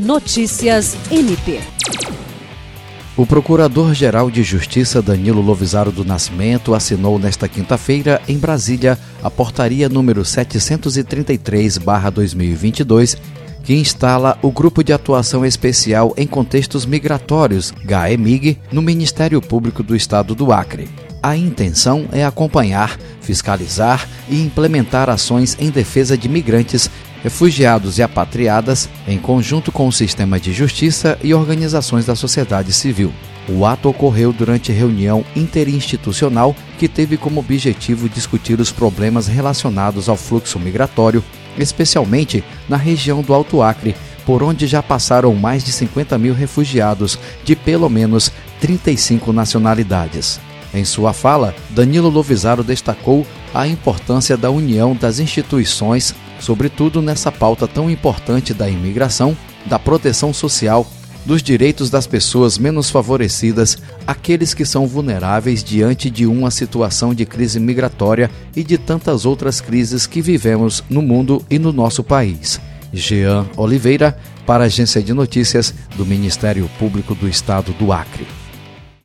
Notícias MP. O Procurador-Geral de Justiça Danilo Lovisaro do Nascimento assinou nesta quinta-feira, em Brasília, a portaria número 733/2022, que instala o Grupo de Atuação Especial em Contextos Migratórios, GAEMIG, no Ministério Público do Estado do Acre. A intenção é acompanhar, fiscalizar e implementar ações em defesa de migrantes, refugiados e apatriadas, em conjunto com o sistema de justiça e organizações da sociedade civil. O ato ocorreu durante reunião interinstitucional que teve como objetivo discutir os problemas relacionados ao fluxo migratório, especialmente na região do Alto Acre, por onde já passaram mais de 50 mil refugiados de pelo menos 35 nacionalidades. Em sua fala, Danilo Lovisaro destacou a importância da união das instituições, sobretudo nessa pauta tão importante da imigração, da proteção social, dos direitos das pessoas menos favorecidas, aqueles que são vulneráveis diante de uma situação de crise migratória e de tantas outras crises que vivemos no mundo e no nosso país. Jean Oliveira, para a Agência de Notícias do Ministério Público do Estado do Acre.